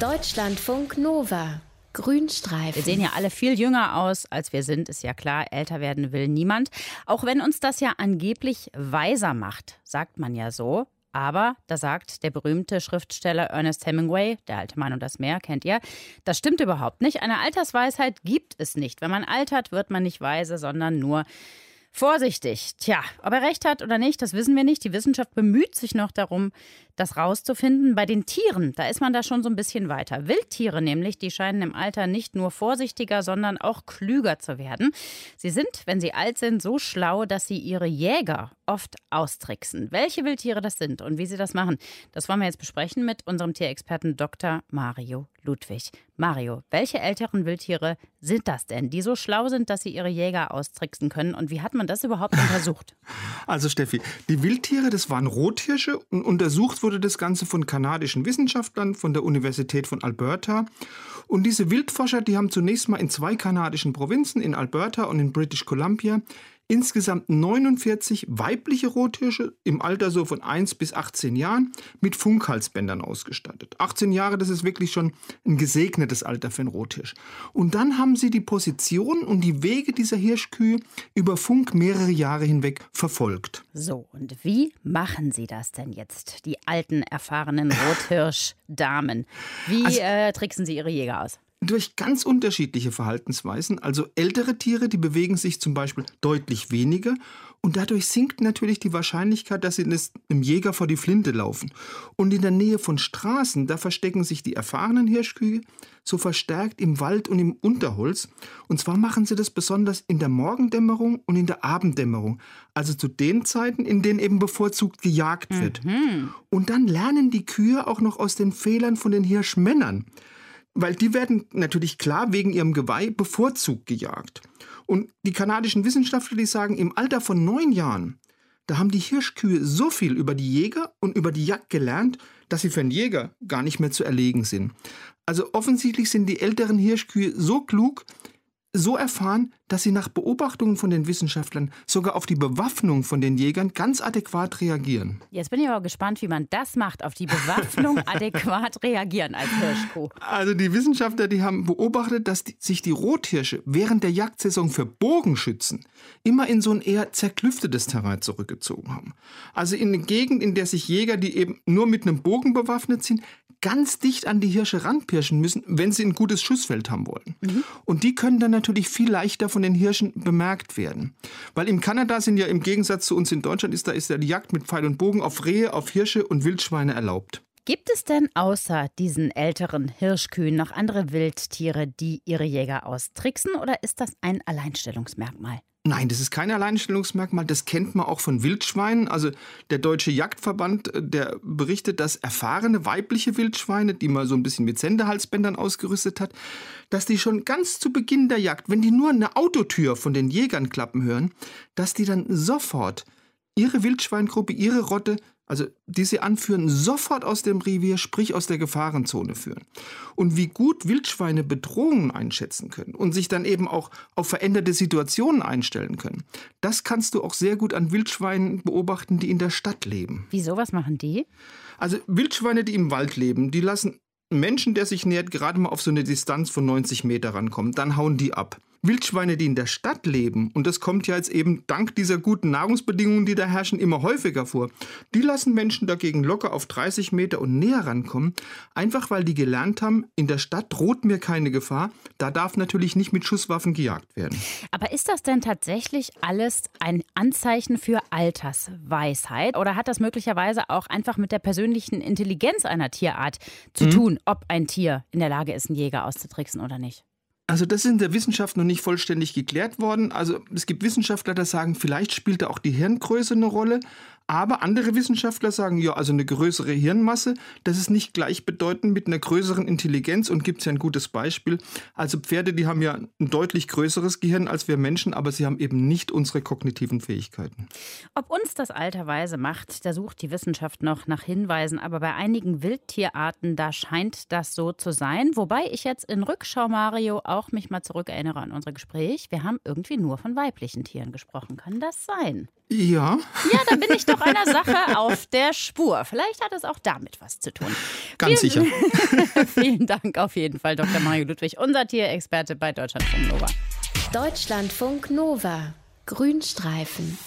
Deutschlandfunk Nova. Grünstreifen. Wir sehen ja alle viel jünger aus, als wir sind, ist ja klar. Älter werden will niemand. Auch wenn uns das ja angeblich weiser macht, sagt man ja so. Aber da sagt der berühmte Schriftsteller Ernest Hemingway, der alte Mann und das Meer, kennt ihr, das stimmt überhaupt nicht. Eine Altersweisheit gibt es nicht. Wenn man altert, wird man nicht weise, sondern nur Vorsichtig. Tja, ob er recht hat oder nicht, das wissen wir nicht. Die Wissenschaft bemüht sich noch darum, das rauszufinden. Bei den Tieren, da ist man da schon so ein bisschen weiter. Wildtiere nämlich, die scheinen im Alter nicht nur vorsichtiger, sondern auch klüger zu werden. Sie sind, wenn sie alt sind, so schlau, dass sie ihre Jäger oft austricksen. Welche Wildtiere das sind und wie sie das machen, das wollen wir jetzt besprechen mit unserem Tierexperten Dr. Mario Ludwig. Mario, welche älteren Wildtiere sind das denn, die so schlau sind, dass sie ihre Jäger austricksen können? Und wie hat man das überhaupt untersucht? Also Steffi, die Wildtiere, das waren Rothirsche und untersucht wurde das Ganze von kanadischen Wissenschaftlern von der Universität von Alberta. Und diese Wildforscher, die haben zunächst mal in zwei kanadischen Provinzen, in Alberta und in British Columbia, insgesamt 49 weibliche Rothirsche im Alter so von 1 bis 18 Jahren mit Funkhalsbändern ausgestattet. 18 Jahre, das ist wirklich schon ein gesegnetes Alter für einen Rothirsch. Und dann haben sie die Position und die Wege dieser Hirschkühe über Funk mehrere Jahre hinweg verfolgt. So, und wie machen sie das denn jetzt, die alten, erfahrenen Rothirschdamen? Wie also, äh, tricksen sie ihre Jäger aus? Durch ganz unterschiedliche Verhaltensweisen. Also ältere Tiere, die bewegen sich zum Beispiel deutlich weniger und dadurch sinkt natürlich die Wahrscheinlichkeit, dass sie einem Jäger vor die Flinte laufen. Und in der Nähe von Straßen, da verstecken sich die erfahrenen Hirschkühe so verstärkt im Wald und im Unterholz. Und zwar machen sie das besonders in der Morgendämmerung und in der Abenddämmerung. Also zu den Zeiten, in denen eben bevorzugt gejagt wird. Mhm. Und dann lernen die Kühe auch noch aus den Fehlern von den Hirschmännern weil die werden natürlich klar wegen ihrem Geweih bevorzugt gejagt. Und die kanadischen Wissenschaftler, die sagen, im Alter von neun Jahren, da haben die Hirschkühe so viel über die Jäger und über die Jagd gelernt, dass sie für einen Jäger gar nicht mehr zu erlegen sind. Also offensichtlich sind die älteren Hirschkühe so klug, so erfahren, dass sie nach Beobachtungen von den Wissenschaftlern sogar auf die Bewaffnung von den Jägern ganz adäquat reagieren. Jetzt bin ich aber gespannt, wie man das macht, auf die Bewaffnung adäquat reagieren als Hirschkuh. Also die Wissenschaftler, die haben beobachtet, dass die, sich die Rothirsche während der Jagdsaison für Bogenschützen immer in so ein eher zerklüftetes Terrain zurückgezogen haben. Also in eine Gegend, in der sich Jäger, die eben nur mit einem Bogen bewaffnet sind, ganz dicht an die Hirsche ranpirschen müssen, wenn sie ein gutes Schussfeld haben wollen. Mhm. Und die können dann natürlich viel leichter von den Hirschen bemerkt werden. Weil in Kanada sind ja im Gegensatz zu uns in Deutschland ist da ist ja die Jagd mit Pfeil und Bogen auf Rehe, auf Hirsche und Wildschweine erlaubt. Gibt es denn außer diesen älteren Hirschkühen noch andere Wildtiere, die ihre Jäger austricksen, oder ist das ein Alleinstellungsmerkmal? Nein, das ist kein Alleinstellungsmerkmal. Das kennt man auch von Wildschweinen. Also der Deutsche Jagdverband, äh, der berichtet, dass erfahrene weibliche Wildschweine, die man so ein bisschen mit Sendehalsbändern ausgerüstet hat, dass die schon ganz zu Beginn der Jagd, wenn die nur eine Autotür von den Jägern klappen hören, dass die dann sofort ihre Wildschweingruppe, ihre Rotte also die sie anführen, sofort aus dem Revier, sprich aus der Gefahrenzone führen. Und wie gut Wildschweine Bedrohungen einschätzen können und sich dann eben auch auf veränderte Situationen einstellen können, das kannst du auch sehr gut an Wildschweinen beobachten, die in der Stadt leben. Wieso, was machen die? Also Wildschweine, die im Wald leben, die lassen Menschen, der sich nähert, gerade mal auf so eine Distanz von 90 Meter rankommen. Dann hauen die ab. Wildschweine, die in der Stadt leben, und das kommt ja jetzt eben dank dieser guten Nahrungsbedingungen, die da herrschen, immer häufiger vor, die lassen Menschen dagegen locker auf 30 Meter und näher rankommen, einfach weil die gelernt haben, in der Stadt droht mir keine Gefahr, da darf natürlich nicht mit Schusswaffen gejagt werden. Aber ist das denn tatsächlich alles ein Anzeichen für Altersweisheit oder hat das möglicherweise auch einfach mit der persönlichen Intelligenz einer Tierart zu mhm. tun, ob ein Tier in der Lage ist, einen Jäger auszutricksen oder nicht? Also das ist in der Wissenschaft noch nicht vollständig geklärt worden. Also es gibt Wissenschaftler, die sagen, vielleicht spielt da auch die Hirngröße eine Rolle. Aber andere Wissenschaftler sagen, ja, also eine größere Hirnmasse, das ist nicht gleichbedeutend mit einer größeren Intelligenz und gibt es ja ein gutes Beispiel. Also Pferde, die haben ja ein deutlich größeres Gehirn als wir Menschen, aber sie haben eben nicht unsere kognitiven Fähigkeiten. Ob uns das Alter weise macht, da sucht die Wissenschaft noch nach Hinweisen, aber bei einigen Wildtierarten, da scheint das so zu sein. Wobei ich jetzt in Rückschau, Mario, auch mich mal zurückerinnere an unser Gespräch. Wir haben irgendwie nur von weiblichen Tieren gesprochen. Kann das sein? Ja. Ja, dann bin ich doch einer Sache auf der Spur. Vielleicht hat es auch damit was zu tun. Ganz Vielen- sicher. Vielen Dank auf jeden Fall, Dr. Mario Ludwig, unser Tierexperte bei Deutschlandfunk Nova. Deutschlandfunk Nova. Grünstreifen.